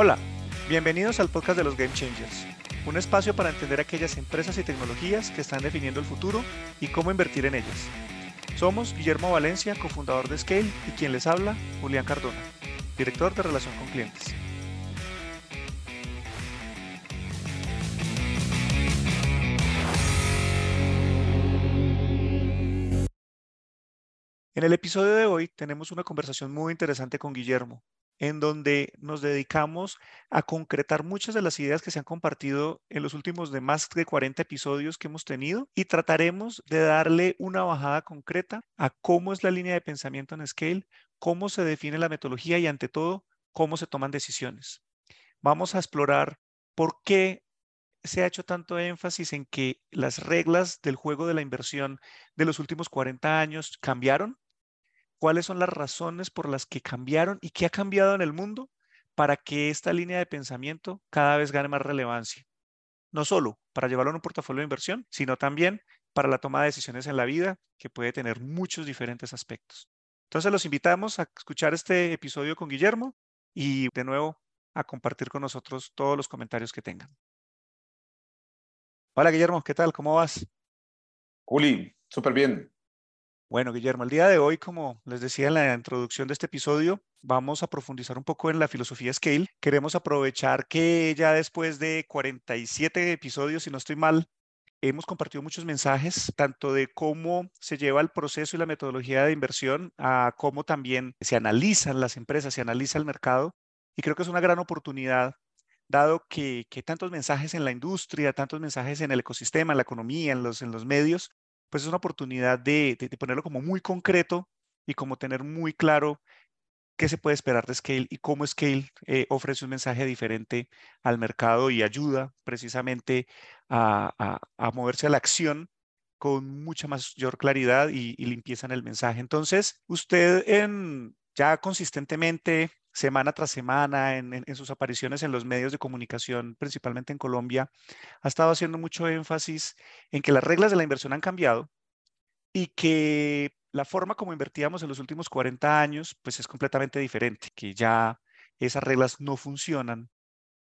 Hola, bienvenidos al podcast de los Game Changers, un espacio para entender aquellas empresas y tecnologías que están definiendo el futuro y cómo invertir en ellas. Somos Guillermo Valencia, cofundador de Scale, y quien les habla, Julián Cardona, director de Relación con Clientes. En el episodio de hoy tenemos una conversación muy interesante con Guillermo, en donde nos dedicamos a concretar muchas de las ideas que se han compartido en los últimos de más de 40 episodios que hemos tenido y trataremos de darle una bajada concreta a cómo es la línea de pensamiento en Scale, cómo se define la metodología y ante todo, cómo se toman decisiones. Vamos a explorar por qué se ha hecho tanto énfasis en que las reglas del juego de la inversión de los últimos 40 años cambiaron cuáles son las razones por las que cambiaron y qué ha cambiado en el mundo para que esta línea de pensamiento cada vez gane más relevancia. No solo para llevarlo a un portafolio de inversión, sino también para la toma de decisiones en la vida, que puede tener muchos diferentes aspectos. Entonces los invitamos a escuchar este episodio con Guillermo y de nuevo a compartir con nosotros todos los comentarios que tengan. Hola Guillermo, ¿qué tal? ¿Cómo vas? Juli, súper bien. Bueno, Guillermo, el día de hoy, como les decía en la introducción de este episodio, vamos a profundizar un poco en la filosofía Scale. Queremos aprovechar que ya después de 47 episodios, si no estoy mal, hemos compartido muchos mensajes, tanto de cómo se lleva el proceso y la metodología de inversión, a cómo también se analizan las empresas, se analiza el mercado. Y creo que es una gran oportunidad, dado que, que tantos mensajes en la industria, tantos mensajes en el ecosistema, en la economía, en los, en los medios, pues es una oportunidad de, ponerlo como muy concreto y como tener muy claro qué se puede esperar de Scale y cómo Scale eh, ofrece un mensaje diferente al mercado y ayuda precisamente a, moverse a la acción con mucha mayor claridad y, y, limpieza en el mensaje. Entonces, usted en, ya consistentemente semana tras semana en, sus apariciones en los medios de comunicación, principalmente en Colombia, ha estado haciendo mucho énfasis en que las reglas de la inversión han cambiado y que la forma como invertíamos en los últimos 40 años, pues es completamente diferente, que ya esas reglas no funcionan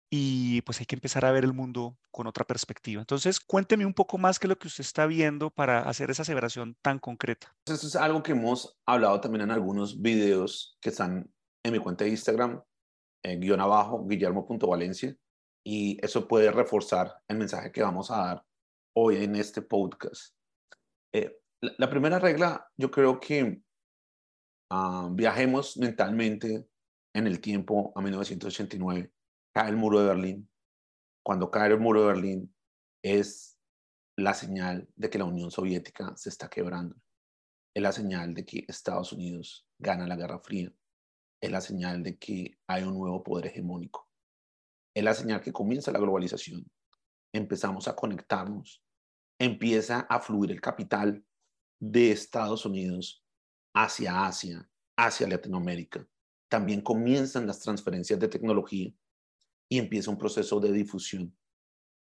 y pues hay que empezar a ver el mundo con otra perspectiva. Entonces, cuénteme un poco más que lo que usted está viendo para hacer esa aseveración tan concreta. Esto es algo que hemos hablado también en algunos videos que están en mi cuenta de Instagram, en guion abajo, guillermo.valencia, y eso puede reforzar el mensaje que vamos a dar hoy en este podcast. Eh, la, primera regla, yo creo que ah, viajemos mentalmente en el tiempo a 1989, cae el muro de Berlín. Cuando cae el muro de Berlín es la señal de que la Unión Soviética se está quebrando. Es la señal de que Estados Unidos gana la Guerra Fría es la señal de que hay un nuevo poder hegemónico. Es la señal que comienza la globalización. Empezamos a conectarnos. Empieza a fluir el capital de Estados Unidos hacia Asia, hacia Latinoamérica. También comienzan las transferencias de tecnología y empieza un proceso de difusión.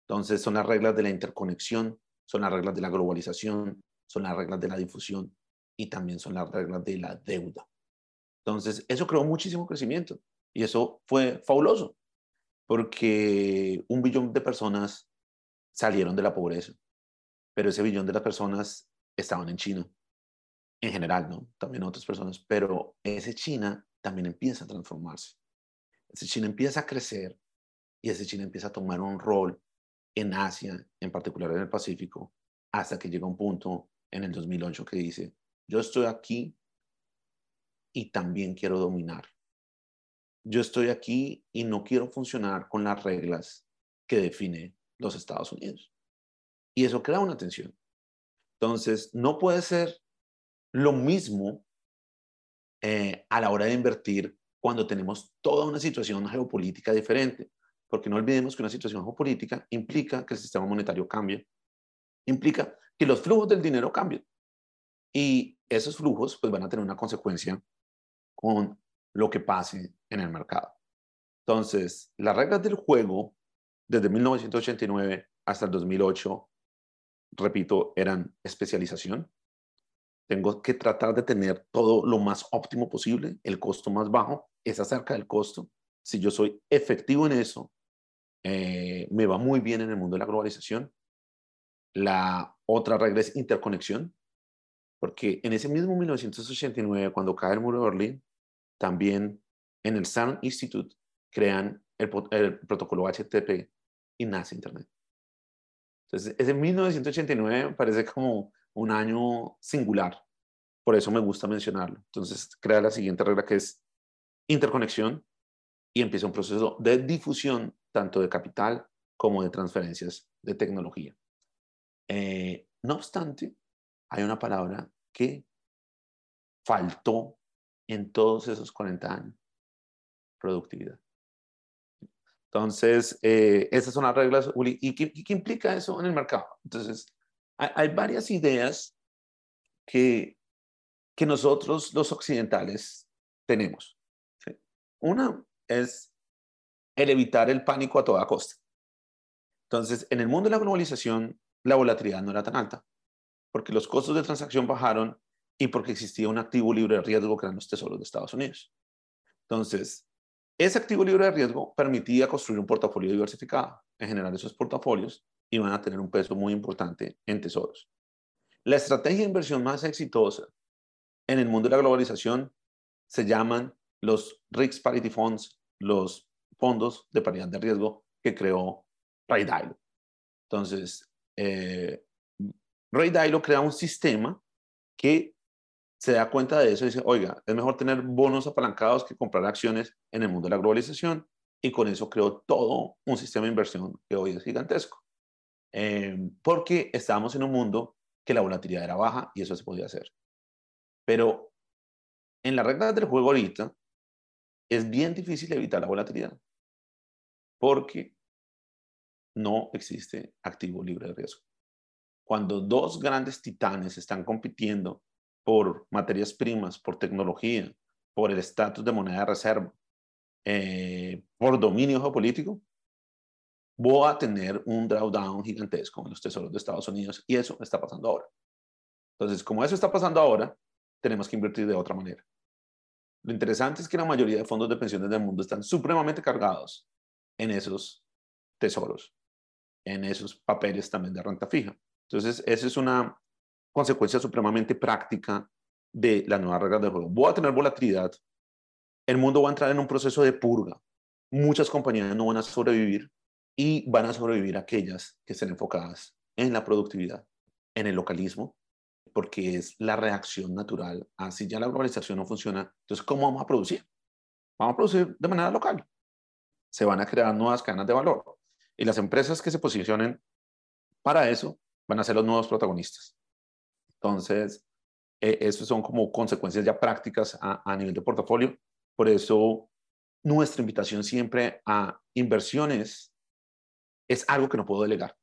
Entonces son las reglas de la interconexión, son las reglas de la globalización, son las reglas de la difusión y también son las reglas de la deuda. Entonces, eso creó muchísimo crecimiento y eso fue fabuloso porque un billón de personas salieron de la pobreza, pero ese billón de las personas estaban en China, en general, ¿no? También otras personas, pero ese China también empieza a transformarse. Ese China empieza a crecer y ese China empieza a tomar un rol en Asia, en particular en el Pacífico, hasta que llega un punto en el 2008 que dice, yo estoy aquí y también quiero dominar. Yo estoy aquí y no quiero funcionar con las reglas que define los Estados Unidos. Y eso crea una tensión. Entonces, no puede ser lo mismo eh, a la hora de invertir cuando tenemos toda una situación geopolítica diferente. Porque no olvidemos que una situación geopolítica implica que el sistema monetario cambie, implica que los flujos del dinero cambien. Y esos flujos pues, van a tener una consecuencia con lo que pase en el mercado. Entonces, las reglas del juego desde 1989 hasta el 2008, repito, eran especialización. Tengo que tratar de tener todo lo más óptimo posible, el costo más bajo es acerca del costo. si yo soy efectivo en eso, eh, me va muy bien en el mundo de la globalización. La otra regla es interconexión, porque en ese mismo 1989, cuando cae el muro de Berlín, también en el CERN Institute crean el, el protocolo HTTP y nace Internet. Entonces, ese 1989 parece como un año singular, por eso me gusta mencionarlo. Entonces, crea la siguiente regla que es interconexión y empieza un proceso de difusión tanto de capital como de transferencias de tecnología. Eh, no obstante, hay una palabra que faltó en todos esos 40 años, productividad. Entonces, eh, esas son las reglas, ¿Y qué, implica eso en el mercado? Entonces, hay, varias ideas que, que nosotros, los occidentales, tenemos. Una es el evitar el pánico a toda costa. Entonces, en el mundo de la globalización, la volatilidad no era tan alta, porque los costos de transacción bajaron y porque existía un activo libre de riesgo que eran los tesoros de Estados Unidos. Entonces, ese activo libre de riesgo permitía construir un portafolio diversificado. En general, esos portafolios iban a tener un peso muy importante en tesoros. La estrategia de inversión más exitosa en el mundo de la globalización se llaman los Risk Parity Funds, los fondos de paridad de riesgo que creó Ray Dalio. Entonces, eh, Ray Dalio crea un sistema que se da cuenta de eso y dice, oiga, es mejor tener bonos apalancados que comprar acciones en el mundo de la globalización y con eso creó todo un sistema de inversión que hoy es gigantesco. Eh, porque estábamos en un mundo que la volatilidad era baja y eso se podía hacer. Pero en las reglas del juego ahorita, es bien difícil evitar la volatilidad porque no existe activo libre de riesgo. Cuando dos grandes titanes están compitiendo por materias primas, por tecnología, por el estatus de moneda de reserva, eh, por dominio geopolítico, voy a tener un drawdown gigantesco en los tesoros de Estados Unidos y eso está pasando ahora. Entonces, como eso está pasando ahora, tenemos que invertir de otra manera. Lo interesante es que la mayoría de fondos de pensiones del mundo están supremamente cargados en esos tesoros, en esos papeles también de renta fija. Entonces, esa es una consecuencia supremamente práctica de las nuevas reglas del juego. Voy a tener volatilidad, el mundo va a entrar en un proceso de purga, muchas compañías no van a sobrevivir y van a sobrevivir aquellas que estén enfocadas en la productividad, en el localismo, porque es la reacción natural a si ya la globalización no funciona, entonces ¿cómo vamos a producir? Vamos a producir de manera local. Se van a crear nuevas cadenas de valor. Y las empresas que se posicionen para eso van a ser los nuevos protagonistas. Entonces, eh, eso son como consecuencias ya prácticas a, a nivel de portafolio. Por eso, nuestra invitación siempre a inversiones es algo que no puedo delegar.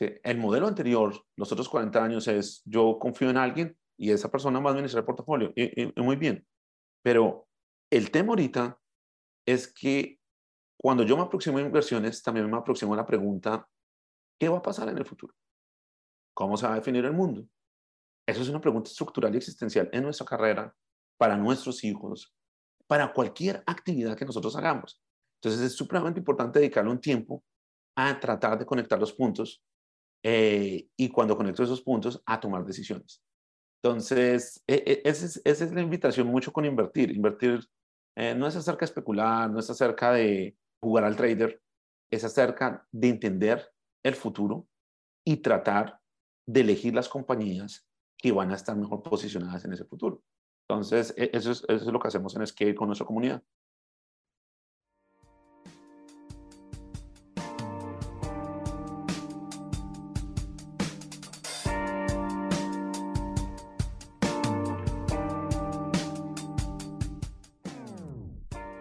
El modelo anterior, los otros 40 años, es yo confío en alguien y esa persona va a administrar el portafolio. Y, muy bien. Pero el tema ahorita es que cuando yo me aproximo a inversiones, también me aproximo a la pregunta, ¿qué va a pasar en el futuro? ¿Cómo se va a definir el mundo? Eso es una pregunta estructural y existencial en nuestra carrera, para nuestros hijos, para cualquier actividad que nosotros hagamos. Entonces es supremamente importante dedicarle un tiempo a tratar de conectar los puntos eh, y cuando conecto esos puntos a tomar decisiones. Entonces, e, e, esa, es, la invitación mucho con invertir. Invertir eh, no es acerca de especular, no es acerca de jugar al trader, es acerca de entender el futuro y tratar de elegir las compañías que van a estar mejor posicionadas en ese futuro. Entonces, e, eso es, eso es lo que hacemos en Scale con nuestra comunidad.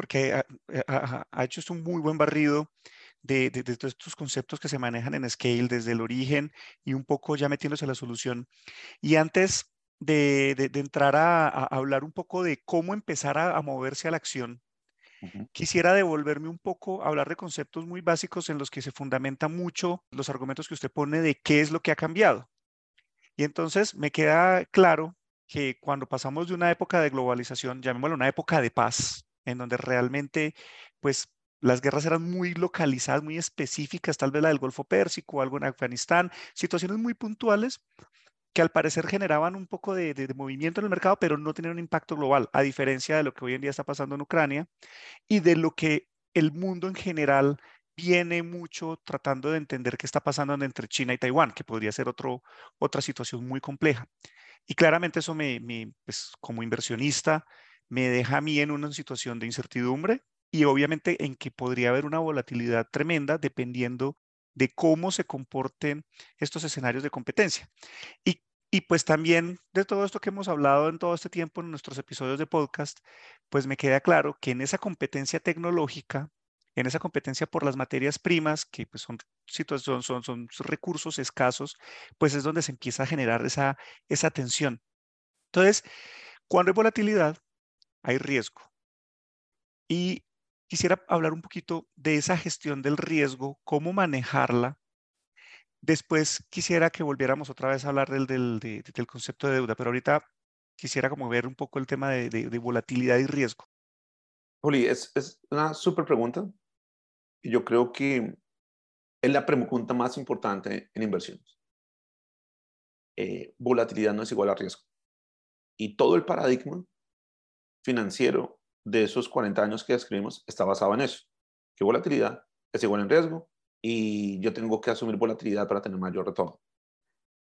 porque ha, ha, hecho un muy buen barrido de, de, todos estos conceptos que se manejan en Scale desde el origen y un poco ya metiéndose a la solución. Y antes de, de entrar a, a, hablar un poco de cómo empezar a, moverse a la acción, Quisiera devolverme un poco a hablar de conceptos muy básicos en los que se fundamenta mucho los argumentos que usted pone de qué es lo que ha cambiado. Y entonces me queda claro que cuando pasamos de una época de globalización, llamémoslo una época de paz, en donde realmente pues las guerras eran muy localizadas, muy específicas, tal vez la del Golfo Pérsico, algo en Afganistán, situaciones muy puntuales que al parecer generaban un poco de, movimiento en el mercado, pero no tenían un impacto global, a diferencia de lo que hoy en día está pasando en Ucrania y de lo que el mundo en general viene mucho tratando de entender qué está pasando entre China y Taiwán, que podría ser otro, otra situación muy compleja. Y claramente eso me, me pues, como inversionista me deja a mí en una situación de incertidumbre y obviamente en que podría haber una volatilidad tremenda dependiendo de cómo se comporten estos escenarios de competencia. Y, y, pues también de todo esto que hemos hablado en todo este tiempo en nuestros episodios de podcast, pues me queda claro que en esa competencia tecnológica, en esa competencia por las materias primas, que pues son, son, son, son recursos escasos, pues es donde se empieza a generar esa, esa tensión. Entonces, cuando hay volatilidad, hay riesgo. Y quisiera hablar un poquito de esa gestión del riesgo, cómo manejarla. Después quisiera que volviéramos otra vez a hablar del, del, del concepto de deuda, pero ahorita quisiera como ver un poco el tema de, de, volatilidad y riesgo. Juli, es, es una súper pregunta yo creo que es la pregunta más importante en inversiones. Eh, volatilidad no es igual a riesgo. Y todo el paradigma financiero de esos 40 años que describimos está basado en eso, que volatilidad es igual en riesgo y yo tengo que asumir volatilidad para tener mayor retorno.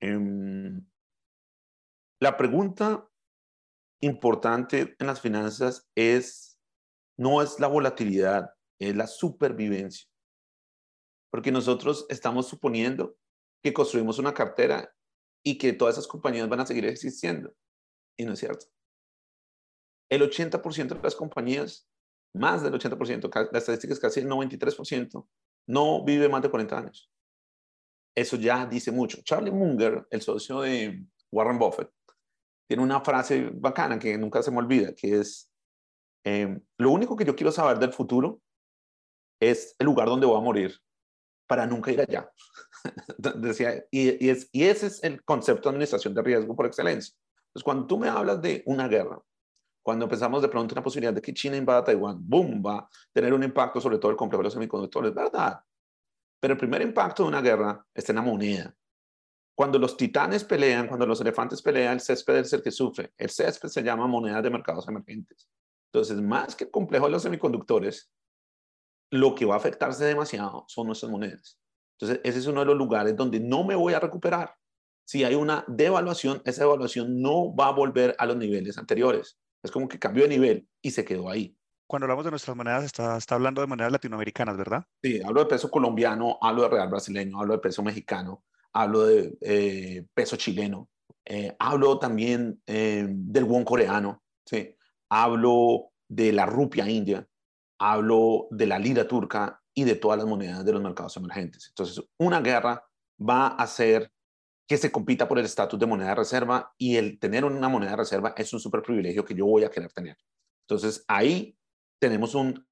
Em, la pregunta importante en las finanzas es, no es la volatilidad, es la supervivencia. Porque nosotros estamos suponiendo que construimos una cartera y que todas esas compañías van a seguir existiendo. Y no es cierto el 80% de las compañías, más del 80%, la estadística es casi el 93%, no vive más de 40 años. Eso ya dice mucho. Charlie Munger, el socio de Warren Buffett, tiene una frase bacana que nunca se me olvida, que es, em, lo único que yo quiero saber del futuro es el lugar donde voy a morir para nunca ir allá. Decía, y, y, es, y ese es el concepto de administración de riesgo por excelencia. Entonces, cuando tú me hablas de una guerra, cuando empezamos de pronto una posibilidad de que China invada Taiwán, boom, va a tener un impacto sobre todo el complejo de los semiconductores, ¿verdad? Pero el primer impacto de una guerra está en la moneda. Cuando los titanes pelean, cuando los elefantes pelean, el césped es el que sufre. El césped se llama moneda de mercados emergentes. Entonces, más que el complejo de los semiconductores, lo que va a afectarse demasiado son nuestras monedas. Entonces, ese es uno de los lugares donde no me voy a recuperar. Si hay una devaluación, esa devaluación no va a volver a los niveles anteriores. Es como que cambió de nivel y se quedó ahí. Cuando hablamos de nuestras monedas, está, está hablando de monedas latinoamericanas, ¿verdad? Sí, hablo de peso colombiano, hablo de real brasileño, hablo de peso mexicano, hablo de eh, peso chileno, eh, hablo también eh, del won coreano, ¿sí? hablo de la rupia india, hablo de la lira turca y de todas las monedas de los mercados emergentes. Entonces, una guerra va a ser que se compita por el estatus de moneda de reserva y el tener una moneda de reserva es un super privilegio que yo voy a querer tener. Entonces ahí tenemos un,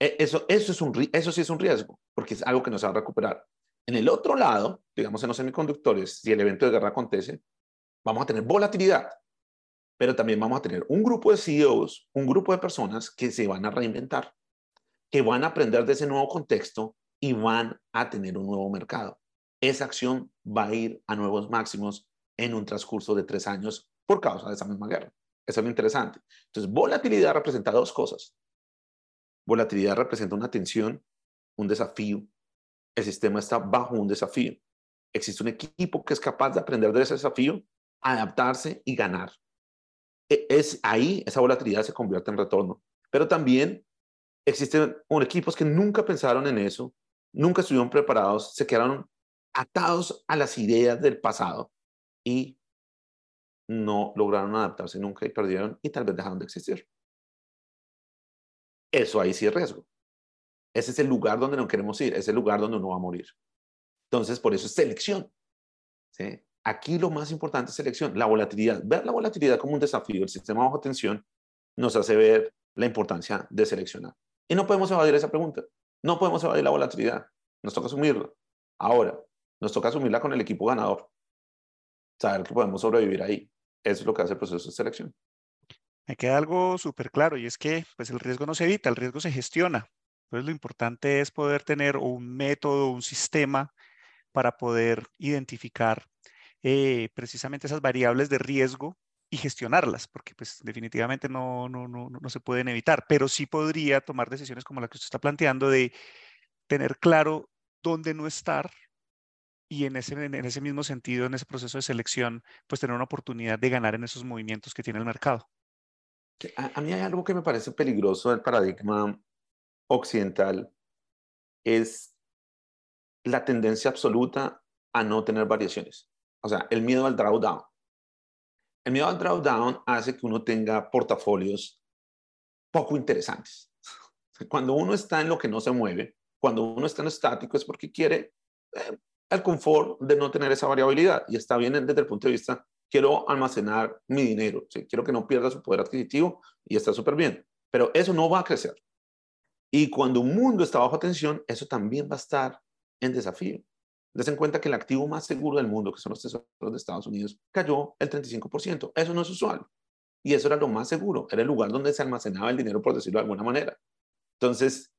e, eso, eso, es un, eso sí es un riesgo, porque es algo que no se va a recuperar. En el otro lado, digamos en los semiconductores, si el evento de guerra acontece, vamos a tener volatilidad, pero también vamos a tener un grupo de CEOs, un grupo de personas que se van a reinventar, que van a aprender de ese nuevo contexto y van a tener un nuevo mercado esa acción va a ir a nuevos máximos en un transcurso de tres años por causa de esa misma guerra. Eso es lo interesante. Entonces, volatilidad representa dos cosas. Volatilidad representa una tensión, un desafío. El sistema está bajo un desafío. Existe un equipo que es capaz de aprender de ese desafío, adaptarse y ganar. E, es ahí esa volatilidad se convierte en retorno. Pero también existen equipos que nunca pensaron en eso, nunca estuvieron preparados, se quedaron atados a las ideas del pasado y no lograron adaptarse nunca y perdieron y tal vez dejaron de existir. eso ahí sí es riesgo. Ese es el lugar donde no queremos ir, es el lugar donde uno va a morir. Entonces, por eso es selección. ¿sí? Aquí lo más importante es selección, la volatilidad. Ver la volatilidad como un desafío, el sistema bajo tensión, nos hace ver la importancia de seleccionar. Y no podemos evadir esa pregunta. No podemos evadir la volatilidad. Nos toca asumirla. Ahora, nos toca asumirla con el equipo ganador. Saber que podemos sobrevivir ahí. Eso es lo que hace el proceso de selección. Me queda algo súper claro y es que pues el riesgo no se evita, el riesgo se gestiona. Entonces lo importante es poder tener un método, un sistema para poder identificar eh, precisamente esas variables de riesgo y gestionarlas, porque pues definitivamente no, no, no, no se pueden evitar, pero sí podría tomar decisiones como la que usted está planteando de tener claro dónde no estar y en ese, en ese mismo sentido, en ese proceso de selección, pues tener una oportunidad de ganar en esos movimientos que tiene el mercado. A, a mí hay algo que me parece peligroso del paradigma occidental, es la tendencia absoluta a no tener variaciones. O sea, el miedo al drawdown. El miedo al drawdown hace que uno tenga portafolios poco interesantes. Cuando uno está en lo que no se mueve, cuando uno está en estático es porque quiere eh, el confort de no tener esa variabilidad. Y está bien desde el punto de vista, quiero almacenar mi dinero, quiero que no pierda su poder adquisitivo y está súper bien. Pero eso no va a crecer. Y cuando un mundo está bajo tensión, eso también va a estar en desafío. Des en cuenta que el activo más seguro del mundo, que son los tesoros de Estados Unidos, cayó el 35%. Eso no es usual. Y eso era lo más seguro. Era el lugar donde se almacenaba el dinero, por decirlo de alguna manera. Entonces,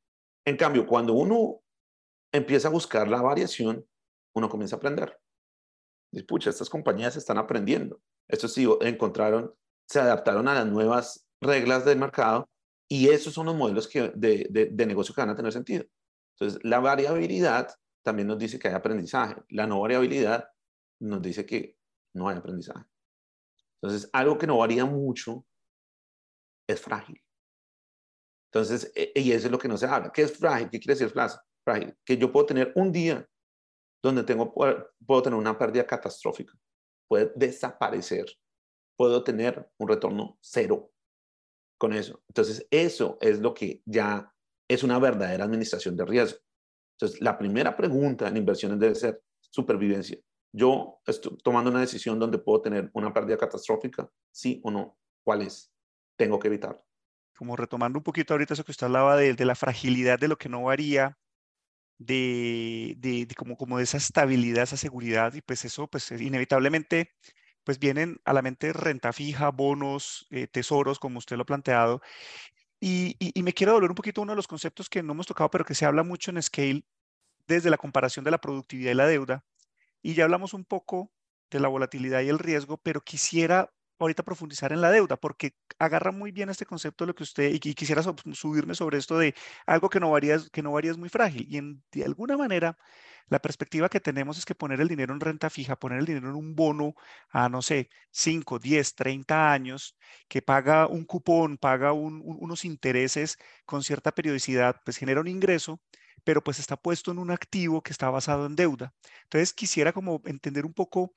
en cambio, cuando uno empieza a buscar la variación, uno comienza a aprender. Dice, pucha, estas compañías están aprendiendo. Estos sí encontraron, se adaptaron a las nuevas reglas del mercado y esos son los modelos que, de, de, de negocio que van a tener sentido. Entonces, la variabilidad también nos dice que hay aprendizaje. La no variabilidad nos dice que no hay aprendizaje. Entonces, algo que no varía mucho es frágil. Entonces, e, y eso es lo que no se habla. ¿Qué es frágil? ¿Qué quiere decir frágil? Que yo puedo tener un día donde tengo, puedo tener una pérdida catastrófica. Puede desaparecer. Puedo tener un retorno cero con eso. Entonces, eso es lo que ya es una verdadera administración de riesgo. Entonces, la primera pregunta en inversiones debe ser supervivencia. Yo estoy tomando una decisión donde puedo tener una pérdida catastrófica, sí o no. ¿Cuál es? Tengo que evitar. Como retomando un poquito ahorita eso que usted hablaba de, de la fragilidad de lo que no varía, de, de, como, como de esa estabilidad, esa seguridad, y pues eso, pues inevitablemente, pues vienen a la mente renta fija, bonos, eh, tesoros, como usted lo ha planteado, y, y, me quiero volver un poquito uno de los conceptos que no hemos tocado, pero que se habla mucho en Scale desde la comparación de la productividad y la deuda. Y ya hablamos un poco de la volatilidad y el riesgo, pero quisiera ahorita profundizar en la deuda, porque agarra muy bien este concepto de lo que usted, y, quisiera subirme sobre esto de algo que no varía, que no varía es muy frágil. Y de alguna manera, la perspectiva que tenemos es que poner el dinero en renta fija, poner el dinero en un bono a, no sé, 5, 10, 30 años, que paga un cupón, paga unos intereses con cierta periodicidad, pues genera un ingreso, pero pues está puesto en un activo que está basado en deuda. Entonces quisiera como entender un poco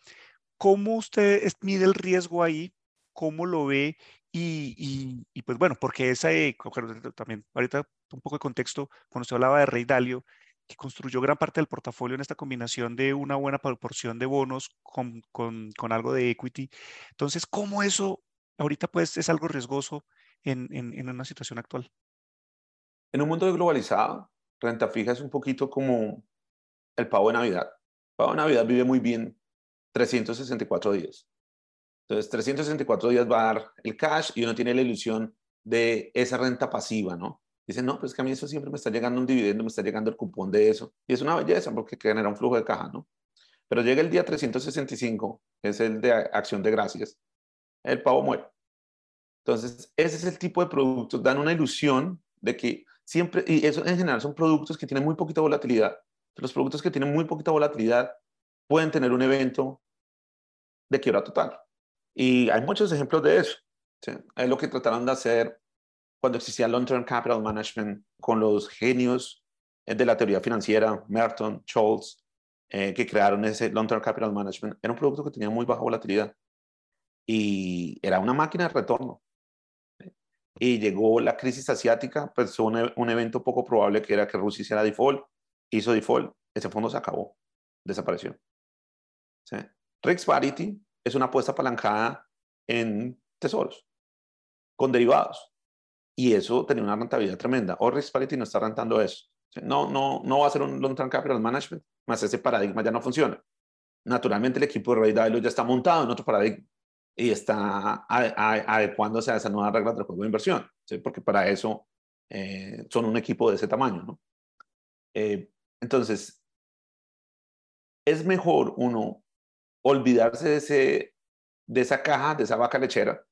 cómo usted mide el riesgo ahí, cómo lo ve y, y, pues bueno, porque esa, también ahorita un poco de contexto, cuando usted hablaba de Rey Dalio, que construyó gran parte del portafolio en esta combinación de una buena proporción de bonos con, con, con algo de equity. Entonces, ¿cómo eso ahorita pues es algo riesgoso en, en, en, una situación actual? En un mundo globalizado, renta fija es un poquito como el pavo de Navidad. El pavo de Navidad vive muy bien 364 días. Entonces, 364 días va a dar el cash y uno tiene la ilusión de esa renta pasiva, ¿no? Dicen, no, pues que a mí eso siempre me está llegando un dividendo, me está llegando el cupón de eso. Y es una belleza porque genera un flujo de caja, ¿no? Pero llega el día 365, que es el de acción de gracias, el pavo muere. Entonces, ese es el tipo de productos, dan una ilusión de que siempre, y eso en general son productos que tienen muy poquita volatilidad. Los productos que tienen muy poquita volatilidad pueden tener un evento de quiebra total. Y hay muchos ejemplos de eso. ¿sí? Es lo que trataron de hacer cuando existía Long Term Capital Management con los genios eh, de la teoría financiera, Merton, Scholz, eh, que crearon ese Long Term Capital Management, era un producto que tenía muy baja volatilidad y era una máquina de retorno. y llegó la crisis asiática, pues un, un evento poco probable que era que Rusia hiciera default, hizo default, ese fondo se acabó, desapareció. ¿Sí? Rex Parity es una apuesta apalancada en tesoros, con derivados. Y eso tenía una rentabilidad tremenda. O Rex Parity no está rentando eso. No, no, no va a ser un long-term capital management, más ese paradigma ya no funciona. Naturalmente el equipo de Ray Dalio ya está montado en otro paradigma y está adecuándose a esas nuevas reglas del juego de inversión, porque para eso eh, son un equipo de ese tamaño. ¿no? Eh, entonces, es mejor uno olvidarse de, ese, de esa caja, de esa vaca lechera,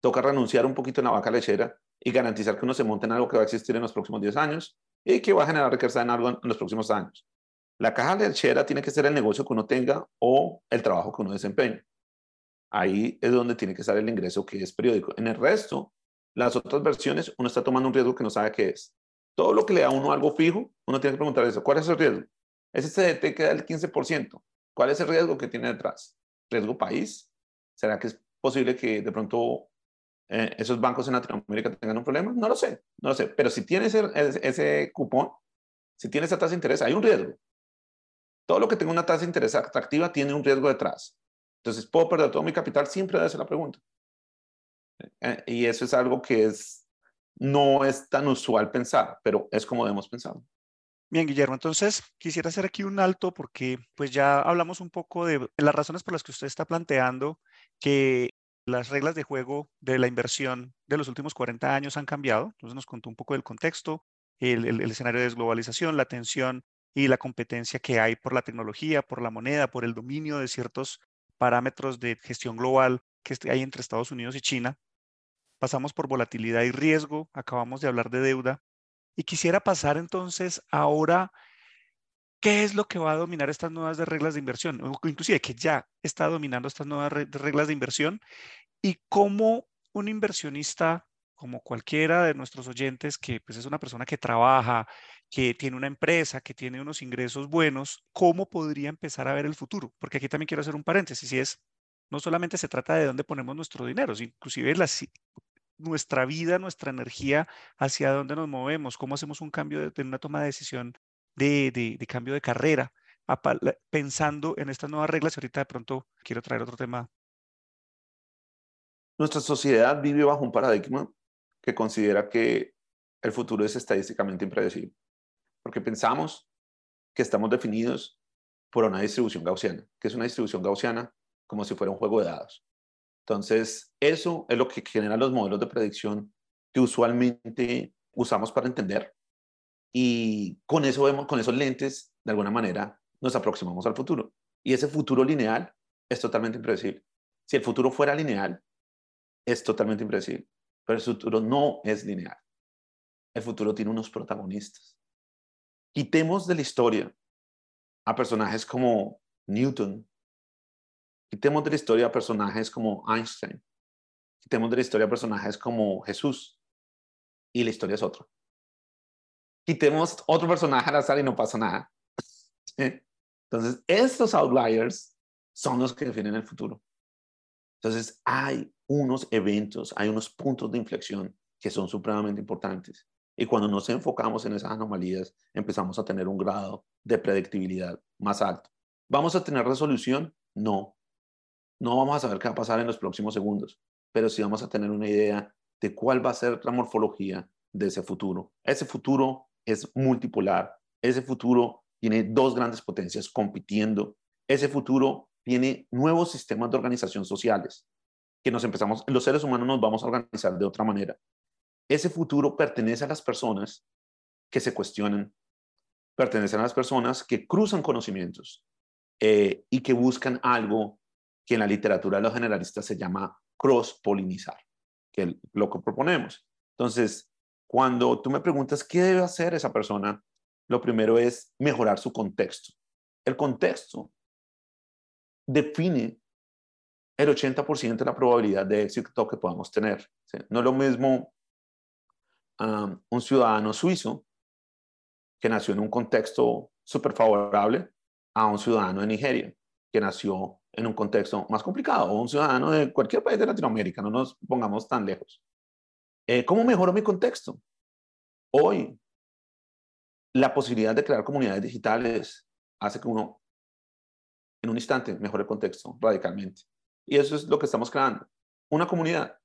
toca renunciar un poquito en la vaca lechera y garantizar que uno se monte en algo que va a existir en los próximos 10 años y que va a generar riqueza en algo en, los próximos años. La caja lechera tiene que ser el negocio que uno tenga o el trabajo que uno desempeñe. Ahí es donde tiene que estar el ingreso que es periódico. En el resto, las otras versiones, uno está tomando un riesgo que no sabe qué es. Todo lo que le da a uno algo fijo, uno tiene que preguntar eso. ¿Cuál es el riesgo? Ese CDT que da el 15%. ¿Cuál es el riesgo que tiene detrás? ¿Riesgo país? ¿Será que es posible que de pronto eh, esos bancos en Latinoamérica tengan un problema? No lo sé, no lo sé. Pero si tiene ese, ese cupón, si tiene esa tasa de interés, hay un riesgo. Todo lo que tenga una tasa de interés atractiva tiene un riesgo detrás. Entonces, ¿puedo perder todo mi capital? Siempre debe ser la pregunta. Eh, y eso es algo que es, no es tan usual pensar, pero es como debemos pensar. Bien, Guillermo, entonces quisiera hacer aquí un alto porque pues ya hablamos un poco de las razones por las que usted está planteando que las reglas de juego de la inversión de los últimos 40 años han cambiado. Entonces nos contó un poco del contexto, el, el escenario de desglobalización, la tensión y la competencia que hay por la tecnología, por la moneda, por el dominio de ciertos parámetros de gestión global que hay entre Estados Unidos y China. Pasamos por volatilidad y riesgo, acabamos de hablar de deuda. Y quisiera pasar entonces ahora, ¿qué es lo que va a dominar estas nuevas reglas de inversión? Inclusive que ya está dominando estas nuevas reglas de inversión y cómo un inversionista como cualquiera de nuestros oyentes, que pues es una persona que trabaja, que tiene una empresa, que tiene unos ingresos buenos, ¿cómo podría empezar a ver el futuro? Porque aquí también quiero hacer un paréntesis, y es, no solamente se trata de dónde ponemos nuestro dinero, inclusive nuestra vida, nuestra energía, hacia dónde nos movemos, cómo hacemos un cambio de, una toma de decisión de, de, cambio de carrera, pensando en estas nuevas reglas. Ahorita de pronto quiero traer otro tema. Nuestra sociedad vive bajo un paradigma que considera que el futuro es estadísticamente impredecible porque pensamos que estamos definidos por una distribución gaussiana, que es una distribución gaussiana como si fuera un juego de dados. Entonces, eso es lo que genera los modelos de predicción que usualmente usamos para entender y con eso vemos, con esos lentes, de alguna manera, nos aproximamos al futuro. Y ese futuro lineal es totalmente impredecible. Si el futuro fuera lineal, es totalmente impredecible, pero el futuro no es lineal. El futuro tiene unos protagonistas Quitemos de la historia a personajes como Newton. Quitemos de la historia personajes como Einstein. Quitemos de la historia personajes como Jesús. Y la historia es otra. Quitemos otro personaje al azar y no pasa nada. Entonces, estos outliers son los que definen el futuro. Entonces, hay unos eventos, hay unos puntos de inflexión que son supremamente importantes. Y cuando nos enfocamos en esas anomalías, empezamos a tener un grado de predictibilidad más alto. ¿Vamos a tener resolución? No. No vamos a saber qué va a pasar en los próximos segundos, pero sí vamos a tener una idea de cuál va a ser la morfología de ese futuro. Ese futuro es multipolar. Ese futuro tiene dos grandes potencias compitiendo. Ese futuro tiene nuevos sistemas de organización sociales que nos empezamos, los seres humanos nos vamos a organizar de otra manera ese futuro pertenece a las personas que se cuestionan, pertenece a las personas que cruzan conocimientos eh, y que buscan algo que en la literatura de los generalistas se llama cross-polinizar, que es lo que proponemos. Entonces, cuando tú me preguntas qué debe hacer esa persona, lo primero es mejorar su contexto. El contexto define el 80% de la probabilidad de éxito que podamos tener. No es lo mismo un ciudadano suizo que nació en un contexto súper favorable a un ciudadano de Nigeria que nació en un contexto más complicado o un ciudadano de cualquier país de Latinoamérica, no nos pongamos tan lejos. Eh, ¿Cómo mejoro mi contexto? Hoy, la posibilidad de crear comunidades digitales hace que uno, en un instante, mejore el contexto radicalmente. Y eso es lo que estamos creando. Una comunidad,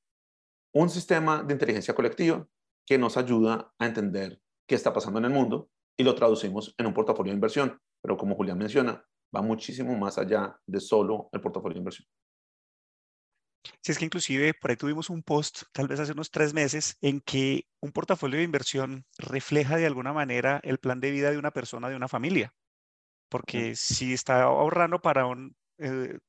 un sistema de inteligencia colectiva que nos ayuda a entender qué está pasando en el mundo y lo traducimos en un portafolio de inversión. Pero como Julián menciona, va muchísimo más allá de solo el portafolio de inversión. Si es que inclusive por ahí tuvimos un post, tal vez hace unos tres meses, en que un portafolio de inversión refleja de alguna manera el plan de vida de una persona, de una familia. Porque si está ahorrando para un, eh,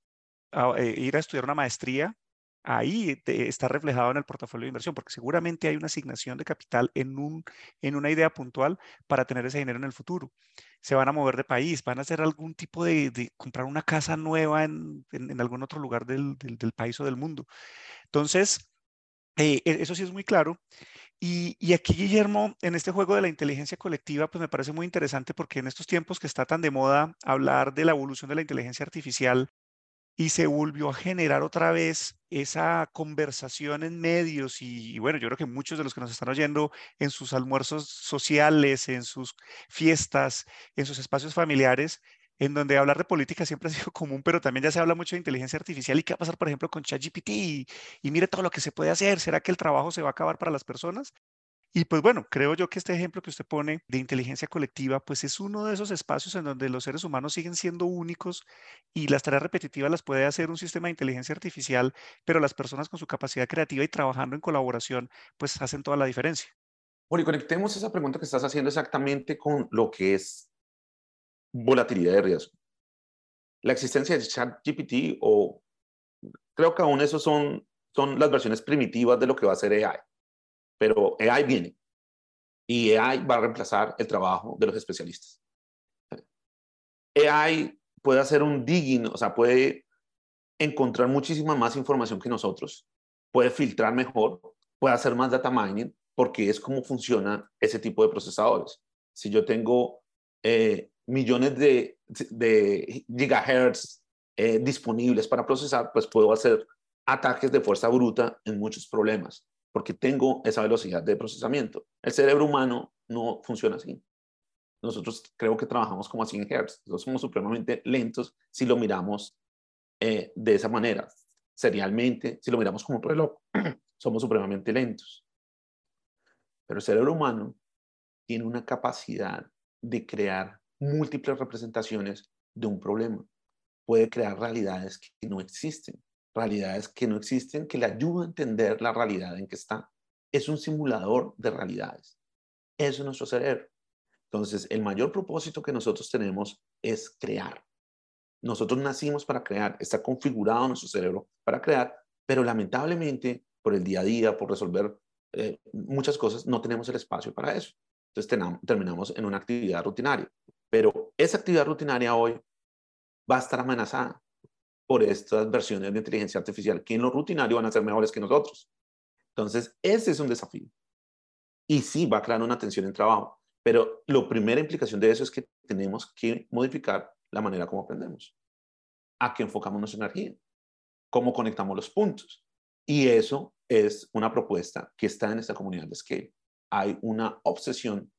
eh, ir a estudiar una maestría, ahí está reflejado en el portafolio de inversión, porque seguramente hay una asignación de capital en, un, en una idea puntual para tener ese dinero en el futuro. Se van a mover de país, van a hacer algún tipo de, comprar una casa nueva en, algún otro lugar del, país o del mundo. Entonces, eh, e, eso sí es muy claro. Y, y, aquí, Guillermo, en este juego de la inteligencia colectiva, pues me parece muy interesante porque en estos tiempos que está tan de moda hablar de la evolución de la inteligencia artificial, y se volvió a generar otra vez esa conversación en medios y, bueno, yo creo que muchos de los que nos están oyendo en sus almuerzos sociales, en sus fiestas, en sus espacios familiares, en donde hablar de política siempre ha sido común, pero también ya se habla mucho de inteligencia artificial y qué va a pasar, por ejemplo, con ChatGPT y, mire todo lo que se puede hacer, ¿será que el trabajo se va a acabar para las personas? Y pues bueno, creo yo que este ejemplo que usted pone de inteligencia colectiva, pues es uno de esos espacios en donde los seres humanos siguen siendo únicos y las tareas repetitivas las puede hacer un sistema de inteligencia artificial, pero las personas con su capacidad creativa y trabajando en colaboración, pues hacen toda la diferencia. Bueno, y conectemos esa pregunta que estás haciendo exactamente con lo que es volatilidad de riesgo. La existencia de ChatGPT o creo que aún esos son, son las versiones primitivas de lo que va a ser AI pero AI viene y AI va a reemplazar el trabajo de los especialistas. AI puede hacer un digging, o sea, puede encontrar muchísima más información que nosotros, puede filtrar mejor, puede hacer más data mining, porque es como funciona ese tipo de procesadores. Si yo tengo eh, millones de, gigahertz eh, disponibles para procesar, pues puedo hacer ataques de fuerza bruta en muchos problemas porque tengo esa velocidad de procesamiento. El cerebro humano no funciona así. Nosotros creo que trabajamos como a 100 Hz. Nosotros somos supremamente lentos si lo miramos eh, de esa manera. Serialmente, si lo miramos como un reloj, somos supremamente lentos. Pero el cerebro humano tiene una capacidad de crear múltiples representaciones de un problema. Puede crear realidades que no existen realidades que no existen, que le ayuda a entender la realidad en que está. Es un simulador de realidades. Eso es nuestro cerebro. Entonces, el mayor propósito que nosotros tenemos es crear. Nosotros nacimos para crear, está configurado nuestro cerebro para crear, pero lamentablemente por el día a día, por resolver eh, muchas cosas, no tenemos el espacio para eso. Entonces terminamos en una actividad rutinaria. Pero esa actividad rutinaria hoy va a estar amenazada por estas versiones de inteligencia artificial que en lo rutinario van a ser mejores que nosotros. Entonces, ese es un desafío. Y sí, va a crear una tensión en trabajo, pero la primera implicación de eso es que tenemos que modificar la manera como aprendemos, a qué enfocamos nuestra energía, cómo conectamos los puntos. Y eso es una propuesta que está en esta comunidad de Scale. Hay una obsesión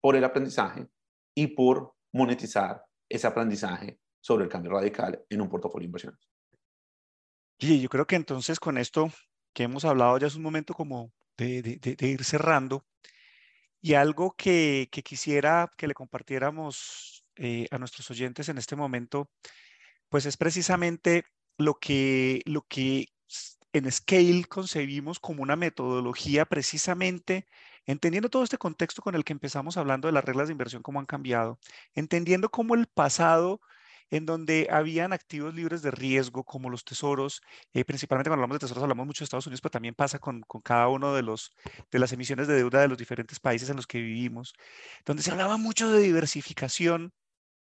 por el aprendizaje y por monetizar ese aprendizaje sobre el cambio radical en un portafolio de inversiones. Y yo creo que entonces con esto que hemos hablado ya es un momento como de, ir cerrando y algo que, quisiera que le compartiéramos eh, a nuestros oyentes en este momento, pues es precisamente lo que, lo que en Scale concebimos como una metodología precisamente entendiendo todo este contexto con el que empezamos hablando de las reglas de inversión, cómo han cambiado, entendiendo cómo el pasado en donde habían activos libres de riesgo como los tesoros, eh, principalmente cuando hablamos de tesoros hablamos mucho de Estados Unidos, pero también pasa con, cada uno de, los, de las emisiones de deuda de los diferentes países en los que vivimos, donde se hablaba mucho de diversificación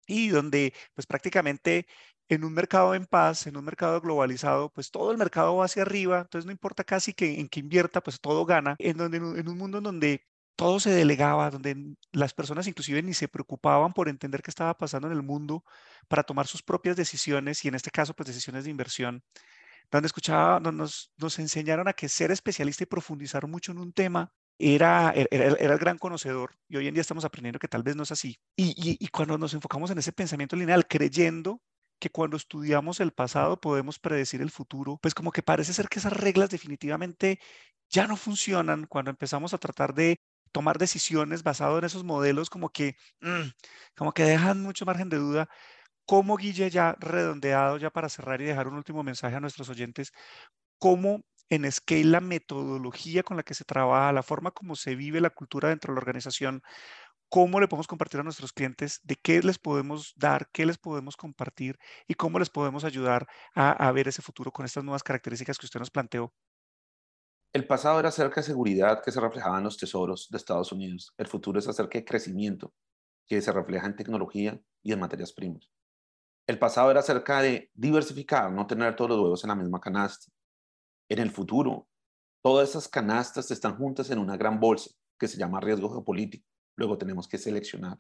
y donde pues prácticamente en un mercado en paz, en un mercado globalizado, pues todo el mercado va hacia arriba, entonces no importa casi que en que invierta, pues todo gana, en, donde, en un mundo en donde todo se delegaba, donde las personas inclusive ni se preocupaban por entender qué estaba pasando en el mundo para tomar sus propias decisiones y en este caso pues decisiones de inversión, donde escuchaba, nos, nos enseñaron a que ser especialista y profundizar mucho en un tema era, era, era, el gran conocedor y hoy en día estamos aprendiendo que tal vez no es así. Y, y, cuando nos enfocamos en ese pensamiento lineal, creyendo que cuando estudiamos el pasado podemos predecir el futuro, pues como que parece ser que esas reglas definitivamente ya no funcionan cuando empezamos a tratar de tomar decisiones basado en esos modelos como que, mm, como que dejan mucho margen de duda. ¿Cómo, Guille, ya redondeado, ya para cerrar y dejar un último mensaje a nuestros oyentes, cómo en Scale la metodología con la que se trabaja, la forma como se vive la cultura dentro de la organización, cómo le podemos compartir a nuestros clientes, de qué les podemos dar, qué les podemos compartir y cómo les podemos ayudar a, a ver ese futuro con estas nuevas características que usted nos planteó. El pasado era acerca de seguridad que se reflejaba en los tesoros de Estados Unidos. El futuro es acerca de crecimiento que se refleja en tecnología y en materias primas. El pasado era acerca de diversificar, no tener todos los huevos en la misma canasta. En el futuro, todas esas canastas están juntas en una gran bolsa que se llama riesgo geopolítico. Luego tenemos que seleccionar.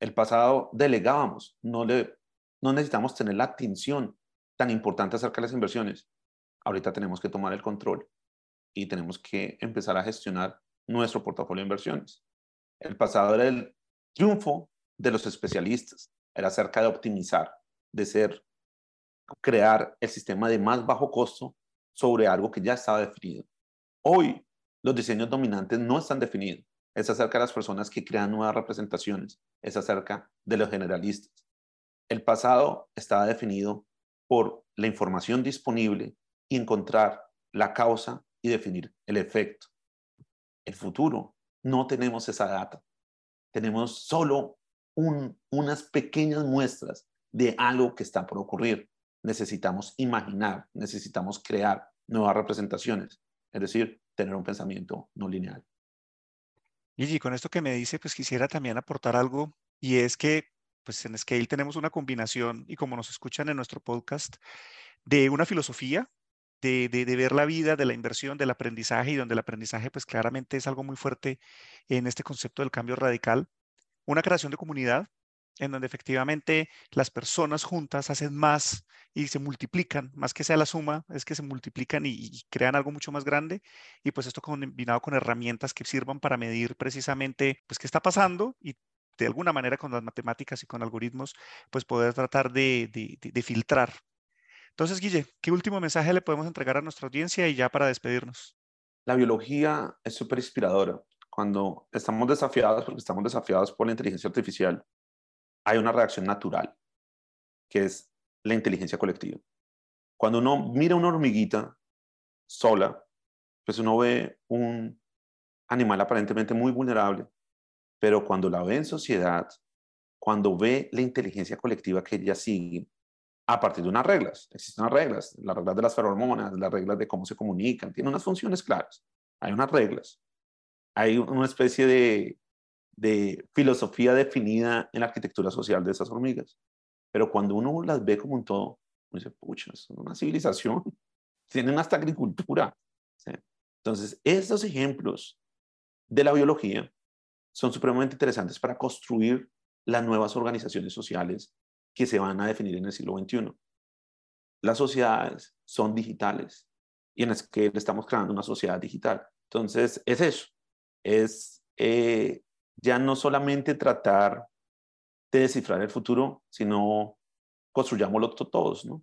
El pasado delegábamos, no, le, necesitamos tener la atención tan importante acerca de las inversiones. Ahorita tenemos que tomar el control y tenemos que empezar a gestionar nuestro portafolio de inversiones. El pasado era el triunfo de los especialistas, era acerca de optimizar, de ser, crear el sistema de más bajo costo sobre algo que ya estaba definido. Hoy, los diseños dominantes no están definidos. Es acerca de las personas que crean nuevas representaciones. Es acerca de los generalistas. El pasado estaba definido por la información disponible y encontrar la causa y definir el efecto. El futuro, no tenemos esa data. Tenemos solo unas pequeñas muestras de algo que está por ocurrir. Necesitamos imaginar, necesitamos crear nuevas representaciones, es decir, tener un pensamiento no lineal. Y con esto que me dice, pues quisiera también aportar algo y es que pues en Scale tenemos una combinación y como nos escuchan en nuestro podcast de una filosofía de, ver la vida, de la inversión, del aprendizaje y donde el aprendizaje pues claramente es algo muy fuerte en este concepto del cambio radical. Una creación de comunidad en donde efectivamente las personas juntas hacen más y se multiplican, más que sea la suma, es que se multiplican y, crean algo mucho más grande. Y pues esto combinado con herramientas que sirvan para medir precisamente pues qué está pasando y de alguna manera con las matemáticas y con algoritmos, pues poder tratar de, de filtrar entonces, Guille, ¿qué último mensaje le podemos entregar a nuestra audiencia y ya para despedirnos? La biología es súper inspiradora. Cuando estamos desafiados, porque estamos desafiados por la inteligencia artificial, hay una reacción natural, que es la inteligencia colectiva. Cuando uno mira una hormiguita sola, pues uno ve un animal aparentemente muy vulnerable, pero cuando la ve en sociedad, cuando ve la inteligencia colectiva que ella sigue, a partir de unas reglas. Existen unas reglas, las reglas de las feromonas, las reglas de cómo se comunican, tiene unas funciones claras. Hay unas reglas. Hay una especie de, de filosofía definida en la arquitectura social de esas hormigas. Pero cuando uno las ve como un todo, uno dice, pucha, es una civilización. Tienen hasta agricultura. Entonces, estos ejemplos de la biología son supremamente interesantes para construir las nuevas organizaciones sociales que se van a definir en el siglo XXI. Las sociedades son digitales y en las que estamos creando una sociedad digital. Entonces, es eso, es eh, ya no solamente tratar de descifrar el futuro, sino construyámoslo todos, ¿no?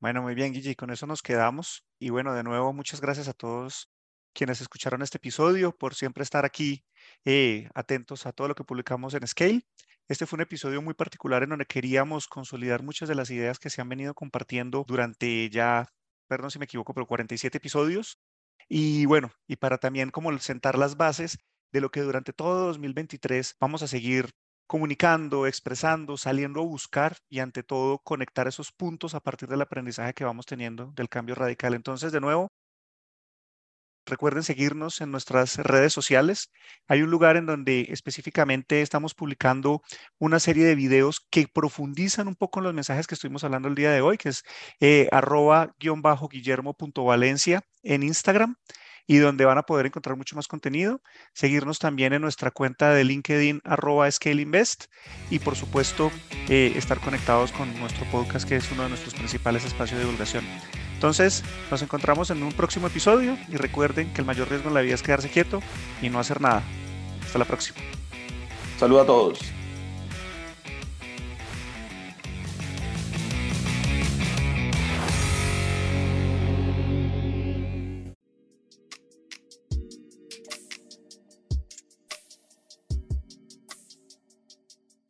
Bueno, muy bien, Guille, con eso nos quedamos. Y bueno, de nuevo, muchas gracias a todos quienes escucharon este episodio por siempre estar aquí eh, atentos a todo lo que publicamos en Scale. Este fue un episodio muy particular en donde queríamos consolidar muchas de las ideas que se han venido compartiendo durante ya, perdón si me equivoco, pero 47 episodios. Y bueno, y para también como sentar las bases de lo que durante todo 2023 vamos a seguir comunicando, expresando, saliendo a buscar y ante todo conectar esos puntos a partir del aprendizaje que vamos teniendo del cambio radical. Entonces, de nuevo, Recuerden seguirnos en nuestras redes sociales. Hay un lugar en donde específicamente estamos publicando una serie de videos que profundizan un poco en los mensajes que estuvimos hablando el día de hoy, que es eh, guillermo.valencia en Instagram y donde van a poder encontrar mucho más contenido. Seguirnos también en nuestra cuenta de LinkedIn arroba ScaleInvest y por supuesto eh, estar conectados con nuestro podcast que es uno de nuestros principales espacios de divulgación. Entonces, nos encontramos en un próximo episodio y recuerden que el mayor riesgo en la vida es quedarse quieto y no hacer nada. Hasta la próxima. Saludos a todos.